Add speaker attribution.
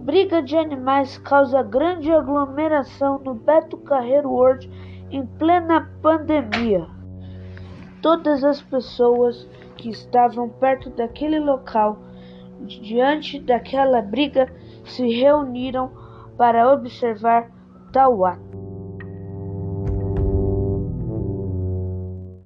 Speaker 1: Briga de animais causa grande aglomeração no Beto Carreiro World em plena pandemia. Todas as pessoas que estavam perto daquele local, diante daquela briga, se reuniram para observar tal ato.